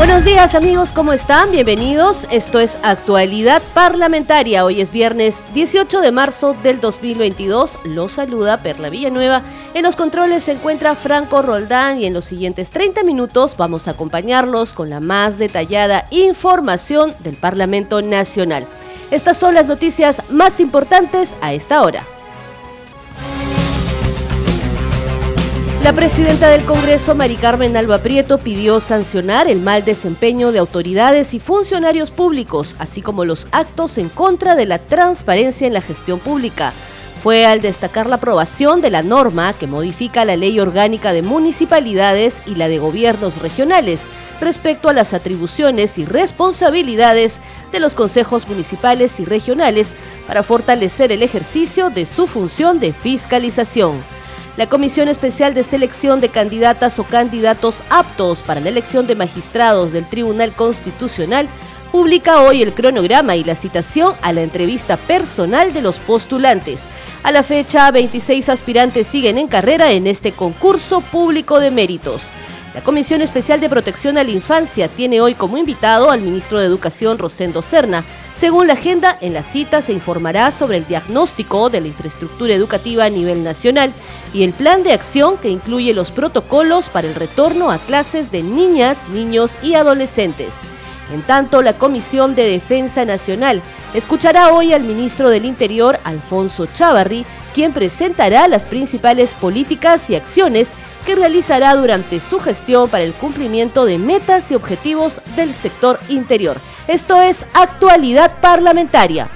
Buenos días amigos, ¿cómo están? Bienvenidos. Esto es Actualidad Parlamentaria. Hoy es viernes 18 de marzo del 2022. Los saluda Perla Villanueva. En los controles se encuentra Franco Roldán y en los siguientes 30 minutos vamos a acompañarlos con la más detallada información del Parlamento Nacional. Estas son las noticias más importantes a esta hora. La presidenta del Congreso, Mari Carmen Alba Prieto, pidió sancionar el mal desempeño de autoridades y funcionarios públicos, así como los actos en contra de la transparencia en la gestión pública. Fue al destacar la aprobación de la norma que modifica la ley orgánica de municipalidades y la de gobiernos regionales respecto a las atribuciones y responsabilidades de los consejos municipales y regionales para fortalecer el ejercicio de su función de fiscalización. La Comisión Especial de Selección de Candidatas o Candidatos aptos para la elección de magistrados del Tribunal Constitucional publica hoy el cronograma y la citación a la entrevista personal de los postulantes. A la fecha, 26 aspirantes siguen en carrera en este concurso público de méritos. La Comisión Especial de Protección a la Infancia tiene hoy como invitado al ministro de Educación Rosendo Serna. Según la agenda, en la cita se informará sobre el diagnóstico de la infraestructura educativa a nivel nacional y el plan de acción que incluye los protocolos para el retorno a clases de niñas, niños y adolescentes. En tanto, la Comisión de Defensa Nacional escuchará hoy al ministro del Interior, Alfonso Chávarri, quien presentará las principales políticas y acciones que realizará durante su gestión para el cumplimiento de metas y objetivos del sector interior. Esto es actualidad parlamentaria.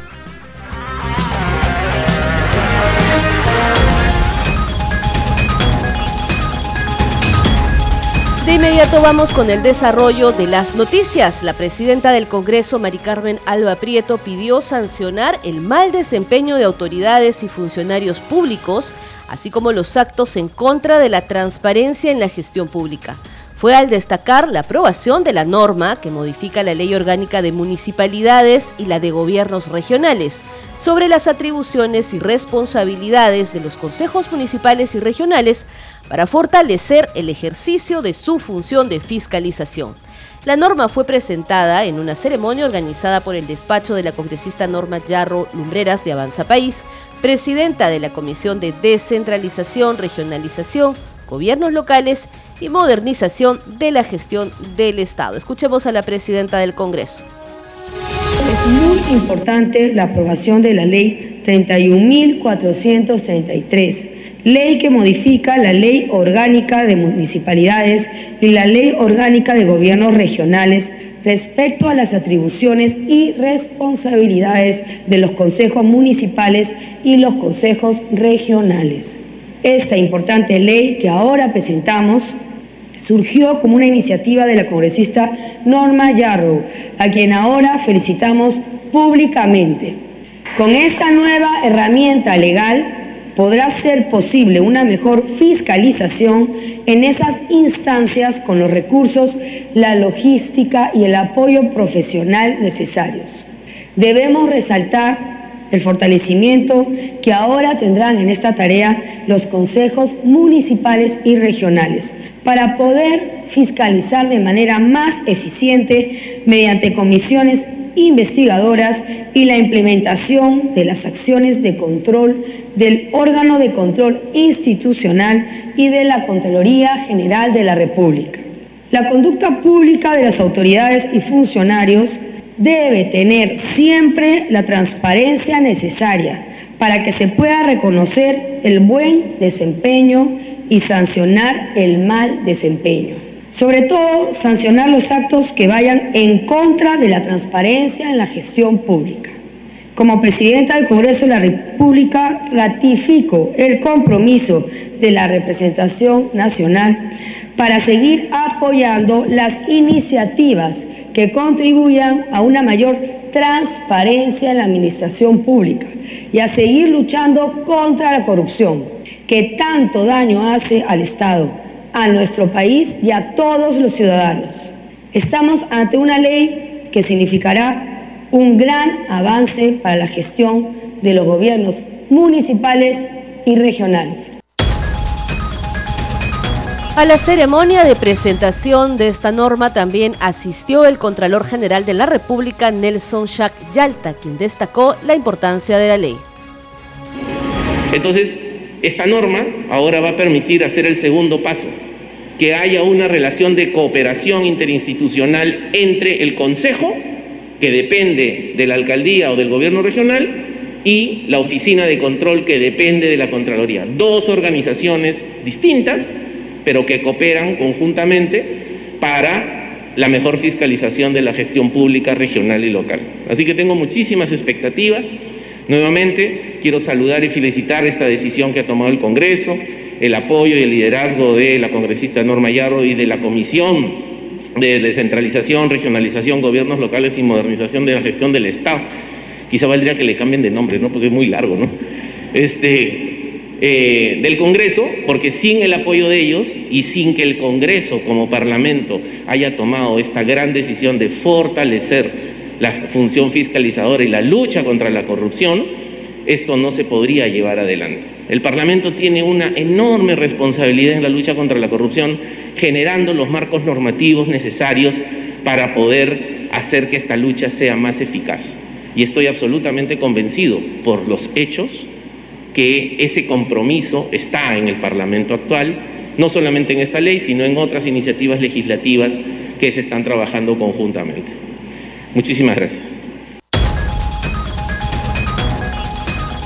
De inmediato vamos con el desarrollo de las noticias. La presidenta del Congreso, Mari Carmen Alba Prieto, pidió sancionar el mal desempeño de autoridades y funcionarios públicos así como los actos en contra de la transparencia en la gestión pública. Fue al destacar la aprobación de la norma que modifica la ley orgánica de municipalidades y la de gobiernos regionales sobre las atribuciones y responsabilidades de los consejos municipales y regionales para fortalecer el ejercicio de su función de fiscalización. La norma fue presentada en una ceremonia organizada por el despacho de la congresista Norma Yarro Lumbreras de Avanza País, presidenta de la Comisión de Descentralización, Regionalización, Gobiernos Locales y Modernización de la Gestión del Estado. Escuchemos a la presidenta del Congreso. Es muy importante la aprobación de la ley 31.433, ley que modifica la ley orgánica de municipalidades y la ley orgánica de gobiernos regionales respecto a las atribuciones y responsabilidades de los consejos municipales y los consejos regionales. Esta importante ley que ahora presentamos surgió como una iniciativa de la congresista Norma Yarrow, a quien ahora felicitamos públicamente. Con esta nueva herramienta legal podrá ser posible una mejor fiscalización en esas instancias con los recursos, la logística y el apoyo profesional necesarios. Debemos resaltar el fortalecimiento que ahora tendrán en esta tarea los consejos municipales y regionales para poder fiscalizar de manera más eficiente mediante comisiones investigadoras y la implementación de las acciones de control del órgano de control institucional y de la Contraloría General de la República. La conducta pública de las autoridades y funcionarios debe tener siempre la transparencia necesaria para que se pueda reconocer el buen desempeño y sancionar el mal desempeño. Sobre todo, sancionar los actos que vayan en contra de la transparencia en la gestión pública. Como presidenta del Congreso de la República, ratifico el compromiso de la representación nacional para seguir apoyando las iniciativas que contribuyan a una mayor transparencia en la administración pública y a seguir luchando contra la corrupción, que tanto daño hace al Estado a nuestro país y a todos los ciudadanos. Estamos ante una ley que significará un gran avance para la gestión de los gobiernos municipales y regionales. A la ceremonia de presentación de esta norma también asistió el Contralor General de la República, Nelson Shack Yalta, quien destacó la importancia de la ley. Entonces, esta norma ahora va a permitir hacer el segundo paso, que haya una relación de cooperación interinstitucional entre el Consejo, que depende de la alcaldía o del gobierno regional, y la Oficina de Control, que depende de la Contraloría. Dos organizaciones distintas pero que cooperan conjuntamente para la mejor fiscalización de la gestión pública regional y local. Así que tengo muchísimas expectativas. Nuevamente quiero saludar y felicitar esta decisión que ha tomado el Congreso, el apoyo y el liderazgo de la congresista Norma Yarro y de la Comisión de Descentralización, Regionalización, Gobiernos Locales y Modernización de la Gestión del Estado. Quizá valdría que le cambien de nombre, ¿no? Porque es muy largo, ¿no? Este, eh, del Congreso, porque sin el apoyo de ellos y sin que el Congreso como Parlamento haya tomado esta gran decisión de fortalecer la función fiscalizadora y la lucha contra la corrupción, esto no se podría llevar adelante. El Parlamento tiene una enorme responsabilidad en la lucha contra la corrupción, generando los marcos normativos necesarios para poder hacer que esta lucha sea más eficaz. Y estoy absolutamente convencido por los hechos que ese compromiso está en el Parlamento actual, no solamente en esta ley, sino en otras iniciativas legislativas que se están trabajando conjuntamente. Muchísimas gracias.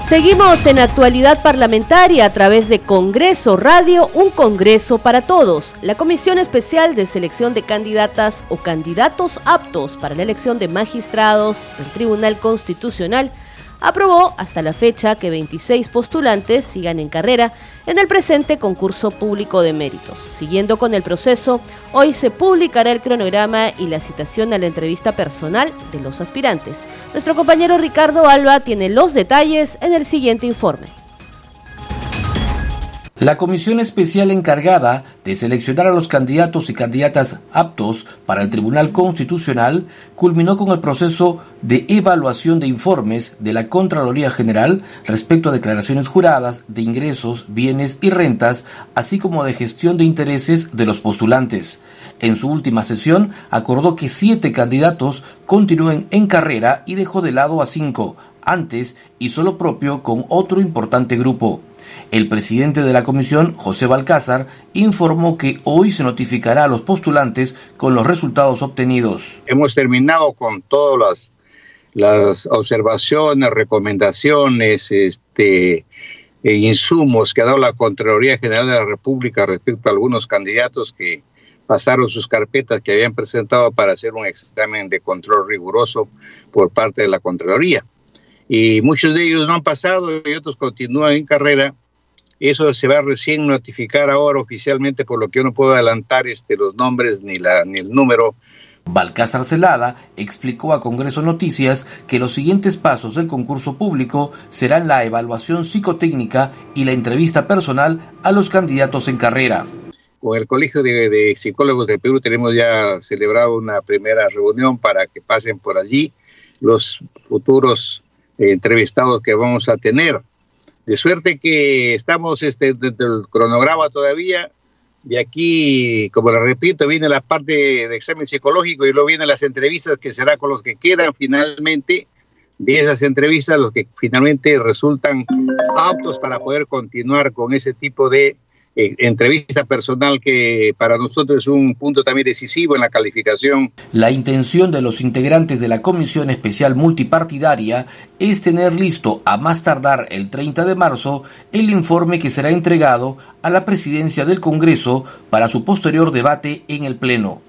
Seguimos en actualidad parlamentaria a través de Congreso Radio, un Congreso para todos. La Comisión Especial de Selección de Candidatas o Candidatos aptos para la elección de magistrados del Tribunal Constitucional aprobó hasta la fecha que 26 postulantes sigan en carrera en el presente concurso público de méritos. Siguiendo con el proceso, hoy se publicará el cronograma y la citación a la entrevista personal de los aspirantes. Nuestro compañero Ricardo Alba tiene los detalles en el siguiente informe. La comisión especial encargada de seleccionar a los candidatos y candidatas aptos para el Tribunal Constitucional culminó con el proceso de evaluación de informes de la Contraloría General respecto a declaraciones juradas de ingresos, bienes y rentas, así como de gestión de intereses de los postulantes. En su última sesión acordó que siete candidatos continúen en carrera y dejó de lado a cinco, antes y solo propio con otro importante grupo. El presidente de la comisión, José Balcázar, informó que hoy se notificará a los postulantes con los resultados obtenidos. Hemos terminado con todas las, las observaciones, recomendaciones, este, e insumos que ha dado la Contraloría General de la República respecto a algunos candidatos que pasaron sus carpetas que habían presentado para hacer un examen de control riguroso por parte de la Contraloría. Y muchos de ellos no han pasado y otros continúan en carrera eso se va a recién notificar ahora oficialmente, por lo que yo no puedo adelantar este, los nombres ni, la, ni el número. Balcázar Celada explicó a Congreso Noticias que los siguientes pasos del concurso público serán la evaluación psicotécnica y la entrevista personal a los candidatos en carrera. Con el Colegio de, Psicólogos de Perú tenemos ya celebrado una primera reunión para que pasen por allí los futuros entrevistados que vamos a tener. De suerte que estamos este, dentro del cronograma todavía. Y aquí, como le repito, viene la parte de examen psicológico y luego vienen las entrevistas que será con los que quedan finalmente de esas entrevistas, los que finalmente resultan aptos para poder continuar con ese tipo de eh, entrevista personal que para nosotros es un punto también decisivo en la calificación. La intención de los integrantes de la Comisión Especial Multipartidaria es tener listo a más tardar el 30 de marzo el informe que será entregado a la presidencia del Congreso para su posterior debate en el Pleno.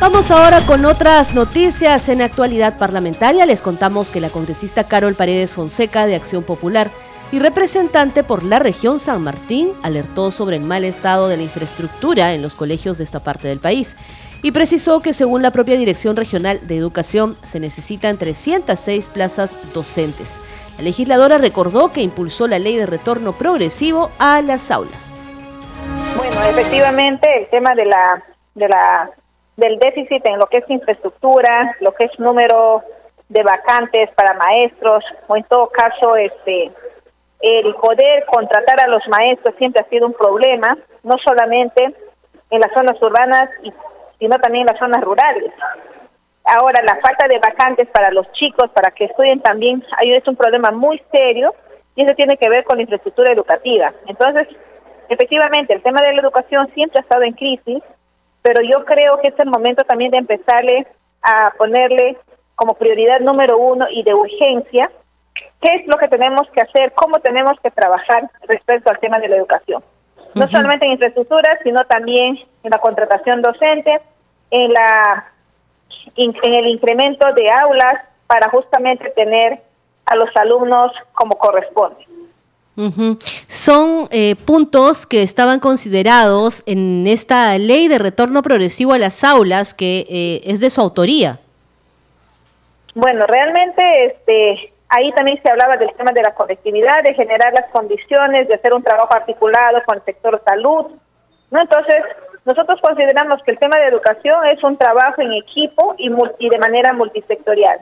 Vamos ahora con otras noticias en actualidad parlamentaria. Les contamos que la congresista Carol Paredes Fonseca de Acción Popular y representante por la región San Martín alertó sobre el mal estado de la infraestructura en los colegios de esta parte del país y precisó que según la propia Dirección Regional de Educación se necesitan 306 plazas docentes. La legisladora recordó que impulsó la ley de retorno progresivo a las aulas. Bueno, efectivamente el tema de la, de la del déficit en lo que es infraestructura, lo que es número de vacantes para maestros o en todo caso este el poder contratar a los maestros siempre ha sido un problema, no solamente en las zonas urbanas, sino también en las zonas rurales. Ahora, la falta de vacantes para los chicos, para que estudien también, es un problema muy serio y eso tiene que ver con la infraestructura educativa. Entonces, efectivamente, el tema de la educación siempre ha estado en crisis, pero yo creo que es el momento también de empezarle a ponerle como prioridad número uno y de urgencia qué es lo que tenemos que hacer, cómo tenemos que trabajar respecto al tema de la educación. No solamente en infraestructura, sino también en la contratación docente, en la en el incremento de aulas para justamente tener a los alumnos como corresponde. Son eh, puntos que estaban considerados en esta ley de retorno progresivo a las aulas que eh, es de su autoría. Bueno, realmente este, ahí también se hablaba del tema de la conectividad, de generar las condiciones, de hacer un trabajo articulado con el sector salud. ¿no? Entonces, nosotros consideramos que el tema de educación es un trabajo en equipo y, y de manera multisectorial.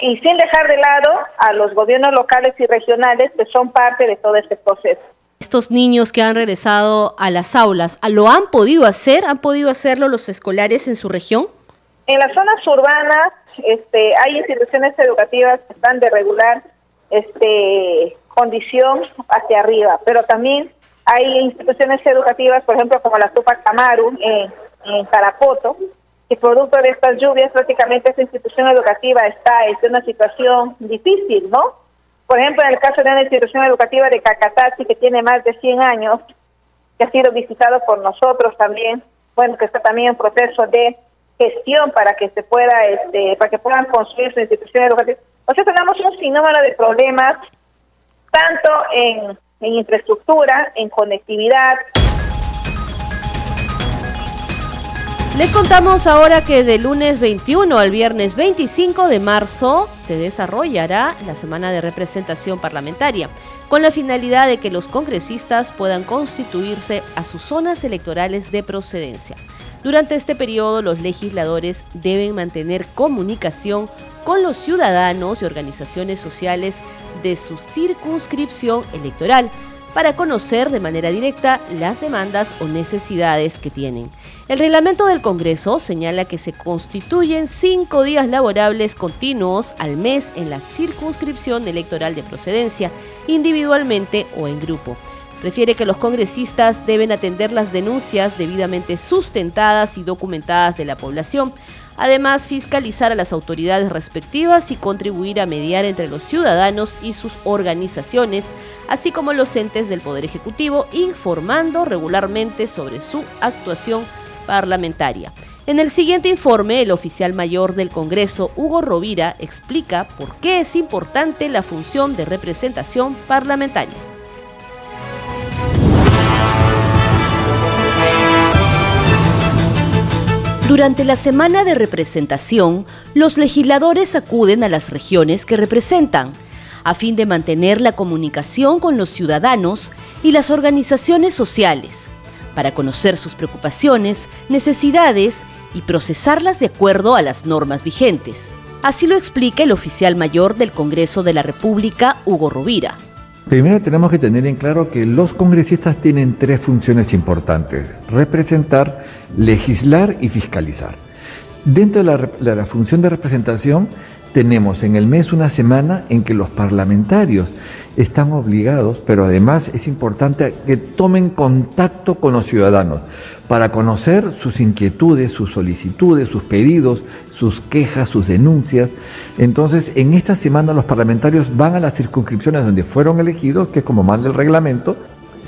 y sin dejar de lado a los gobiernos locales y regionales que son parte de todo este proceso. Estos niños que han regresado a las aulas, ¿lo han podido hacer? ¿Han podido hacerlo los escolares en su región? En las zonas urbanas este, hay instituciones educativas que están de regular este, condición hacia arriba, pero también hay instituciones educativas, por ejemplo, como la Tupac Amaru en, en Carapoto, que producto de estas lluvias prácticamente esa institución educativa está en una situación difícil, ¿no? Por ejemplo, en el caso de una institución educativa de Cacatachi que tiene más de 100 años, que ha sido visitado por nosotros también, bueno, que está también en proceso de gestión para que se pueda, este, para que puedan construir su institución educativa. O sea, tenemos un sinnúmero de problemas, tanto en, en infraestructura, en conectividad. Les contamos ahora que de lunes 21 al viernes 25 de marzo se desarrollará la semana de representación parlamentaria, con la finalidad de que los congresistas puedan constituirse a sus zonas electorales de procedencia. Durante este periodo, los legisladores deben mantener comunicación con los ciudadanos y organizaciones sociales de su circunscripción electoral para conocer de manera directa las demandas o necesidades que tienen. El reglamento del Congreso señala que se constituyen cinco días laborables continuos al mes en la circunscripción electoral de procedencia, individualmente o en grupo refiere que los congresistas deben atender las denuncias debidamente sustentadas y documentadas de la población, además fiscalizar a las autoridades respectivas y contribuir a mediar entre los ciudadanos y sus organizaciones, así como los entes del Poder Ejecutivo, informando regularmente sobre su actuación parlamentaria. En el siguiente informe, el oficial mayor del Congreso, Hugo Rovira, explica por qué es importante la función de representación parlamentaria. Durante la semana de representación, los legisladores acuden a las regiones que representan, a fin de mantener la comunicación con los ciudadanos y las organizaciones sociales, para conocer sus preocupaciones, necesidades y procesarlas de acuerdo a las normas vigentes. Así lo explica el oficial mayor del Congreso de la República, Hugo Rovira. Primero tenemos que tener en claro que los congresistas tienen tres funciones importantes, representar, legislar y fiscalizar. Dentro de la, función de representación tenemos en el mes una semana en que los parlamentarios están obligados, pero además es importante que tomen contacto con los ciudadanos para conocer sus inquietudes, sus solicitudes, sus pedidos, sus quejas, sus denuncias. Entonces, en esta semana los parlamentarios van a las circunscripciones donde fueron elegidos, que es como manda el reglamento,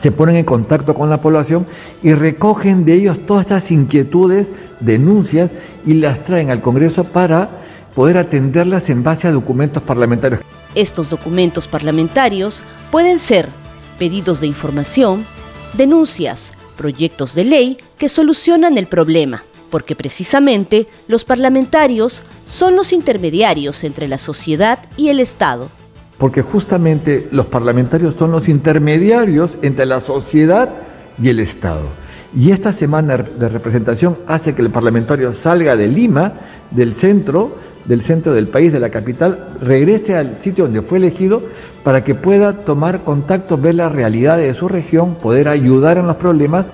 se ponen en contacto con la población y recogen de ellos todas estas inquietudes, denuncias y las traen al Congreso para poder atenderlas en base a documentos parlamentarios. Estos documentos parlamentarios pueden ser pedidos de información, denuncias, proyectos de ley que solucionan el problema porque precisamente los parlamentarios son los intermediarios entre la sociedad y el Estado. porque justamente los parlamentarios son los intermediarios entre la sociedad y el Estado. Y esta semana de representación hace que el parlamentario salga de Lima, del centro, del centro del país, de la capital, regrese al sitio donde fue elegido para que pueda tomar contacto, ver la realidad de su región, poder ayudar en los problemas.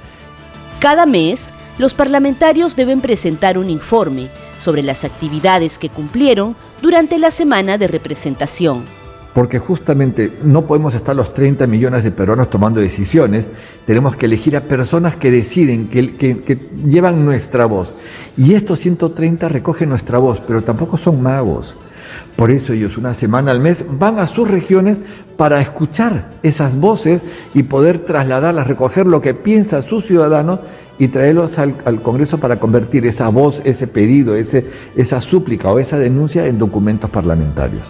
Cada mes, los parlamentarios deben presentar un informe sobre las actividades que cumplieron durante la semana de representación porque justamente no podemos estar los 30 millones de peruanos tomando decisiones, tenemos que elegir a personas que deciden, que, llevan nuestra voz. Y estos 130 recogen nuestra voz, pero tampoco son magos. Por eso ellos una semana al mes van a sus regiones para escuchar esas voces y poder trasladarlas, recoger lo que piensa sus ciudadanos y traerlos al, Congreso para convertir esa voz, ese pedido, ese, esa súplica o esa denuncia en documentos parlamentarios.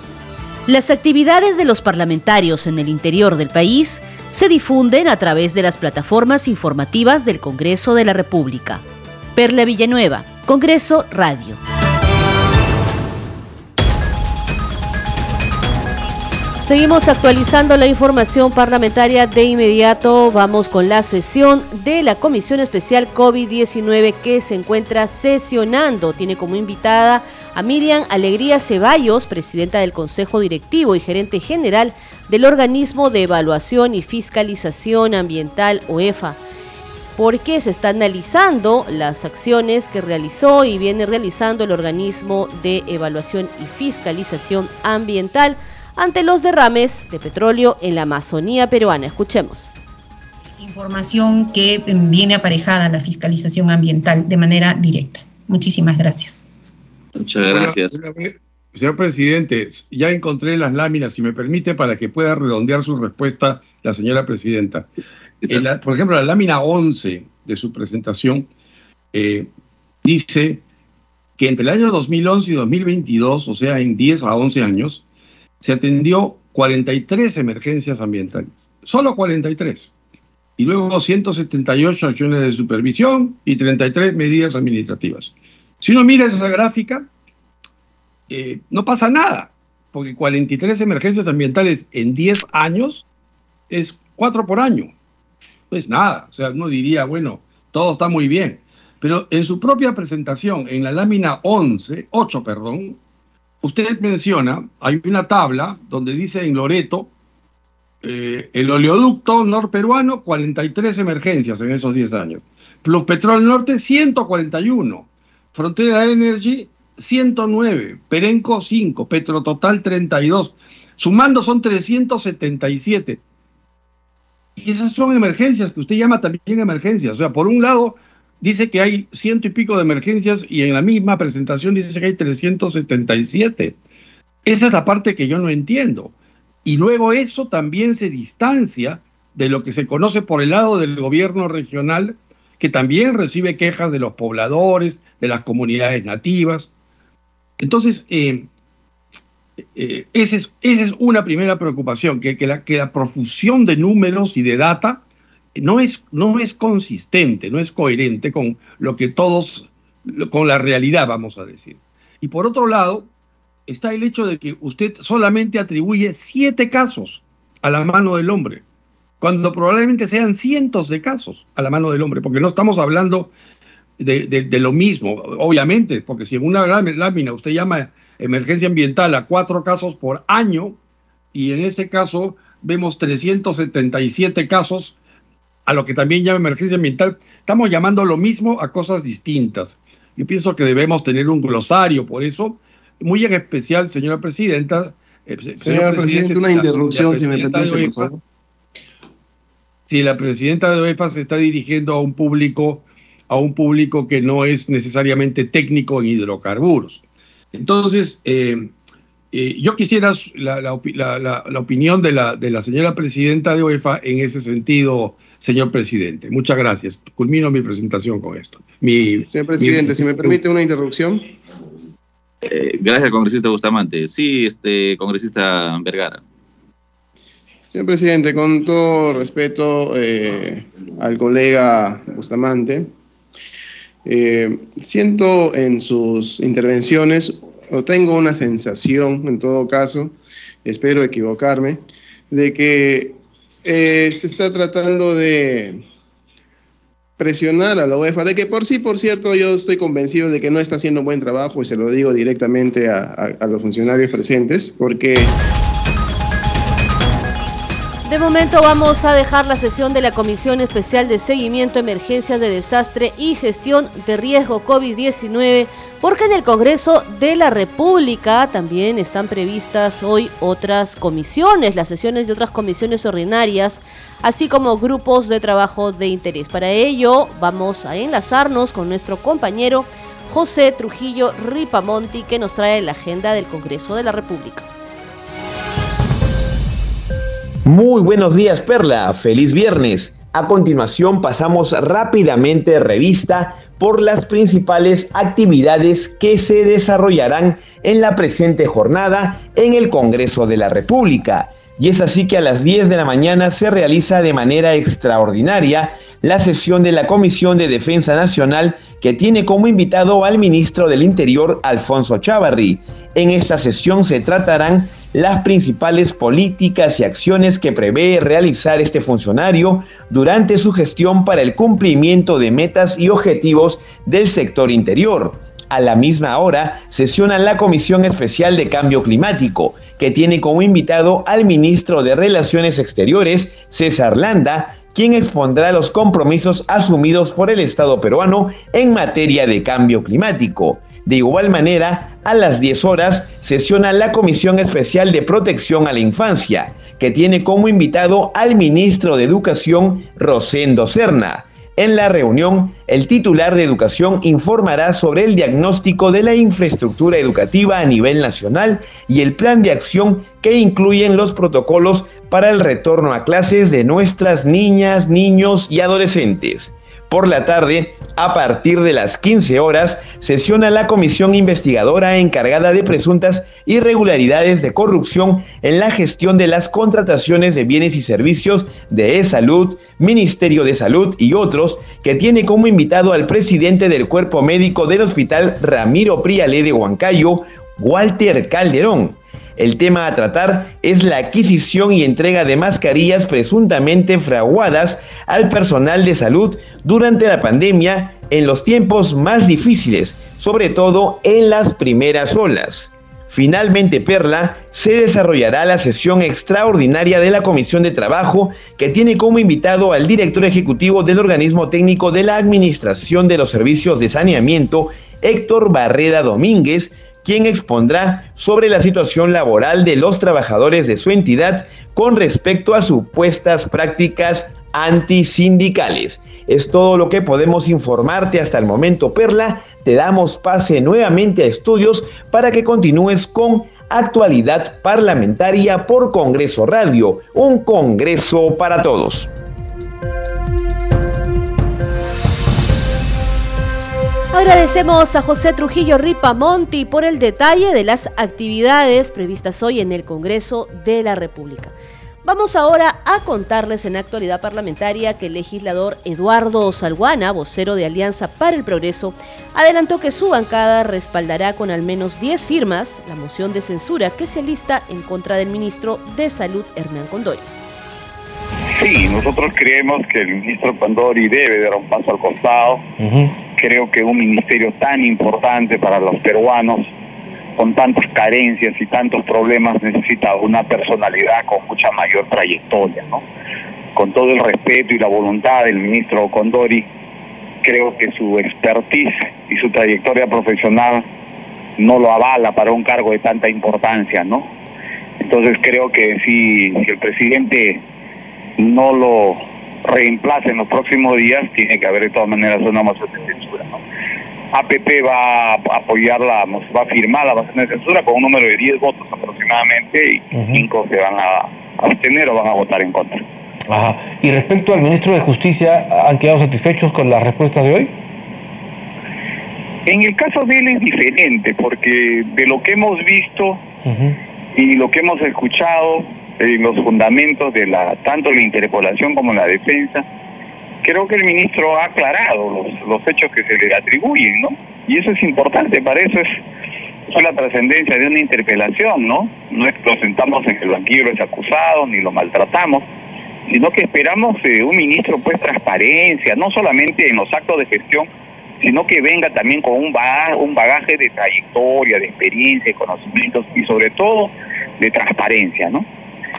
Las actividades de los parlamentarios en el interior del país se difunden a través de las plataformas informativas del Congreso de la República. Perla Villanueva, Congreso Radio. Seguimos actualizando la información parlamentaria. De inmediato vamos con la sesión de la Comisión Especial COVID-19 que se encuentra sesionando. Tiene como invitada a Miriam Alegría Ceballos, presidenta del Consejo Directivo y gerente general del Organismo de Evaluación y Fiscalización Ambiental OEFA porque se está analizando las acciones que realizó y viene realizando el organismo de evaluación y fiscalización ambiental ante los derrames de petróleo en la Amazonía peruana. Escuchemos. Información que viene aparejada a la fiscalización ambiental de manera directa. Muchísimas gracias. Muchas gracias. Señor presidente, ya encontré las láminas, si me permite, para que pueda redondear su respuesta la señora presidenta. por ejemplo, la lámina 11 de su presentación eh, dice que entre el año 2011 y 2022, o sea, en 10 a 11 años, se atendió 43 emergencias ambientales, solo 43. Y luego 178 acciones de supervisión y 33 medidas administrativas. Si uno mira esa gráfica, eh, no pasa nada, porque 43 emergencias ambientales en 10 años es 4 por año. No es nada, o sea, uno diría, bueno, todo está muy bien. Pero en su propia presentación, en la lámina 11, 8, perdón, usted menciona, hay una tabla donde dice en Loreto, eh, el oleoducto norperuano, 43 emergencias en esos 10 años. Plus Petrol Norte, 141. Frontera Energy, 109. Perenco, 5. Petro Total, 32. Sumando son 377. Y esas son emergencias que usted llama también emergencias. O sea, por un lado, dice que hay ciento y pico de emergencias y en la misma presentación dice que hay 377. Esa es la parte que yo no entiendo. Y luego eso también se distancia de lo que se conoce por el lado del gobierno regional, que también recibe quejas de los pobladores, de las comunidades nativas. Entonces, eh, eh, esa, es, una primera preocupación, que, la, que la profusión de números y de data no es, no es consistente, no es coherente con lo que todos, con la realidad, vamos a decir. Y por otro lado, está el hecho de que usted solamente atribuye siete casos a la mano del hombre, cuando probablemente sean cientos de casos a la mano del hombre, porque no estamos hablando de, lo mismo, obviamente, porque si en una lámina usted llama emergencia ambiental a cuatro casos por año, y en este caso vemos 377 casos, a lo que también llama emergencia ambiental, estamos llamando lo mismo a cosas distintas. Yo pienso que debemos tener un glosario, por eso, muy en especial, señora presidenta. Eh, señora Presidenta, una interrupción, si me permite, por favor. Si la presidenta de OEFA se está dirigiendo a un público, a un público que no es necesariamente técnico en hidrocarburos. Entonces, eh, eh, yo quisiera la, la, opinión de la, de la señora presidenta de OEFA en ese sentido, señor presidente. Muchas gracias. Culmino mi presentación con esto. señor presidente, si me permite una interrupción. Eh, gracias, congresista Bustamante. Sí, este congresista Vergara. Señor presidente, con todo respeto eh, al colega Bustamante, eh, siento en sus intervenciones, o tengo una sensación en todo caso, espero equivocarme, de que eh, se está tratando de presionar a la UEFA, de que por sí, por cierto, yo estoy convencido de que no está haciendo buen trabajo y se lo digo directamente a los funcionarios presentes, porque de momento vamos a dejar la sesión de la Comisión Especial de Seguimiento, Emergencias de Desastre y Gestión de Riesgo COVID-19 porque en el Congreso de la República también están previstas hoy otras comisiones, las sesiones de otras comisiones ordinarias, así como grupos de trabajo de interés. Para ello vamos a enlazarnos con nuestro compañero José Trujillo Ripamonti que nos trae la agenda del Congreso de la República. Muy buenos días, Perla. Feliz viernes. A continuación pasamos rápidamente revista por las principales actividades que se desarrollarán en la presente jornada en el Congreso de la República. Y es así que a las 10 de la mañana se realiza de manera extraordinaria la sesión de la Comisión de Defensa Nacional que tiene como invitado al ministro del Interior, Alfonso Chávarri. En esta sesión se tratarán las principales políticas y acciones que prevé realizar este funcionario durante su gestión para el cumplimiento de metas y objetivos del sector interior. A la misma hora sesiona la Comisión Especial de Cambio Climático, que tiene como invitado al ministro de Relaciones Exteriores, César Landa, quien expondrá los compromisos asumidos por el Estado peruano en materia de cambio climático. De igual manera, a las 10 horas sesiona la Comisión Especial de Protección a la Infancia, que tiene como invitado al ministro de Educación, Rosendo Serna. En la reunión, el titular de Educación informará sobre el diagnóstico de la infraestructura educativa a nivel nacional y el plan de acción que incluyen los protocolos para el retorno a clases de nuestras niñas, niños y adolescentes. Por la tarde, a partir de las 15 horas, sesiona la comisión investigadora encargada de presuntas irregularidades de corrupción en la gestión de las contrataciones de bienes y servicios de E-Salud, Ministerio de Salud y otros, que tiene como invitado al presidente del cuerpo médico del Hospital Ramiro Priale de Huancayo, Walter Calderón. El tema a tratar es la adquisición y entrega de mascarillas presuntamente fraguadas al personal de salud durante la pandemia en los tiempos más difíciles, sobre todo en las primeras olas. Finalmente, Perla, se desarrollará la sesión extraordinaria de la Comisión de Trabajo que tiene como invitado al director ejecutivo del organismo técnico de la Administración de los Servicios de Saneamiento, Héctor Barreda Domínguez, quien expondrá sobre la situación laboral de los trabajadores de su entidad con respecto a supuestas prácticas antisindicales. Es todo lo que podemos informarte hasta el momento, Perla. Te damos pase nuevamente a estudios para que continúes con actualidad parlamentaria por Congreso Radio, un Congreso para todos. Agradecemos a José Trujillo Ripamonti por el detalle de las actividades previstas hoy en el Congreso de la República. Vamos ahora a contarles en actualidad parlamentaria que el legislador Eduardo Salguana, vocero de Alianza para el Progreso, adelantó que su bancada respaldará con al menos 10 firmas la moción de censura que se alista en contra del ministro de Salud, Hernán Condori. Sí, nosotros creemos que el ministro Condori debe dar un paso al costado creo que un ministerio tan importante para los peruanos, con tantas carencias y tantos problemas, necesita una personalidad con mucha mayor trayectoria, ¿no? Con todo el respeto y la voluntad del ministro Condori, creo que su expertise y su trayectoria profesional no lo avala para un cargo de tanta importancia, ¿no? Entonces creo que si, si el presidente no lo reemplace en los próximos días, tiene que haber de todas maneras una moción de censura. APP va a apoyar la, va a firmar la moción de censura con un número de 10 votos aproximadamente y 5 se van a abstener o van a votar en contra. Ajá. Y respecto al ministro de Justicia, ¿han quedado satisfechos con las respuestas de hoy? En el caso de él es diferente, porque de lo que hemos visto y lo que hemos escuchado, en los fundamentos de la tanto la interpolación como la defensa, creo que el ministro ha aclarado los, hechos que se le atribuyen, ¿no? Y eso es importante, para eso es la trascendencia de una interpelación, ¿no? No es que lo sentamos en el banquillo los acusados ni lo maltratamos, sino que esperamos eh, un ministro pues transparencia, no solamente en los actos de gestión, sino que venga también con un bagaje, un bagaje de trayectoria, de experiencia, de conocimientos y sobre todo de transparencia, ¿no?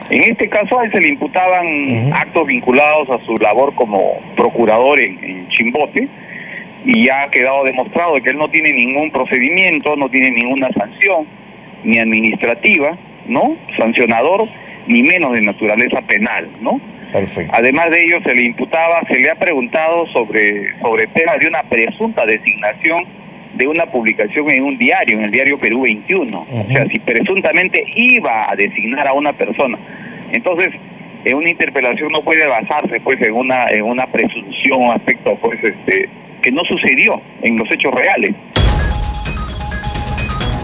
En este caso a él se le imputaban actos vinculados a su labor como procurador en, Chimbote y ya ha quedado demostrado que él no tiene ningún procedimiento, no tiene ninguna sanción, ni administrativa, ¿no? Sancionador, ni menos de naturaleza penal, ¿no? Además de ello, se le imputaba, se le ha preguntado sobre, sobre temas de una presunta designación de una publicación en un diario, en el diario Perú 21. O sea, si presuntamente iba a designar a una persona. Entonces, en una interpelación no puede basarse pues en una en una presunción aspecto pues este que no sucedió en los hechos reales.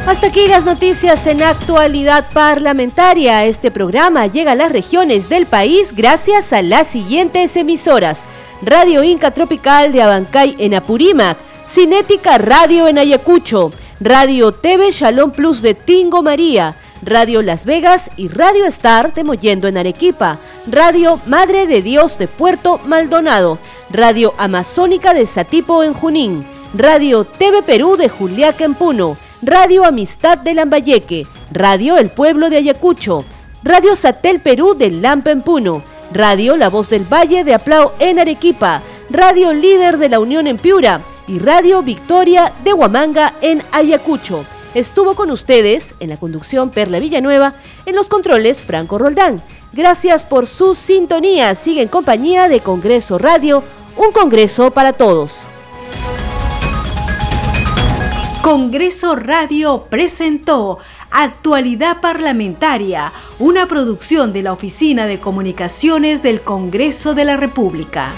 Hasta aquí las noticias en actualidad parlamentaria. Este programa llega a las regiones del país gracias a las siguientes emisoras. Radio Inca Tropical de Abancay en Apurímac, Cinética Radio en Ayacucho, Radio TV Shalom Plus de Tingo María, Radio Las Vegas y Radio Star de Mollendo en Arequipa, Radio Madre de Dios de Puerto Maldonado, Radio Amazónica de Satipo en Junín, Radio TV Perú de Juliaca en Puno, Radio Amistad de Lambayeque, Radio El Pueblo de Ayacucho, Radio Satel Perú de Lampa en Puno, Radio La Voz del Valle de Aplao en Arequipa, Radio Líder de la Unión en Piura y Radio Victoria de Huamanga en Ayacucho. Estuvo con ustedes en la conducción Perla Villanueva, en los controles Franco Roldán. Gracias por su sintonía. Sigue en compañía de Congreso Radio, un Congreso para todos. Congreso Radio presentó Actualidad Parlamentaria, una producción de la Oficina de Comunicaciones del Congreso de la República.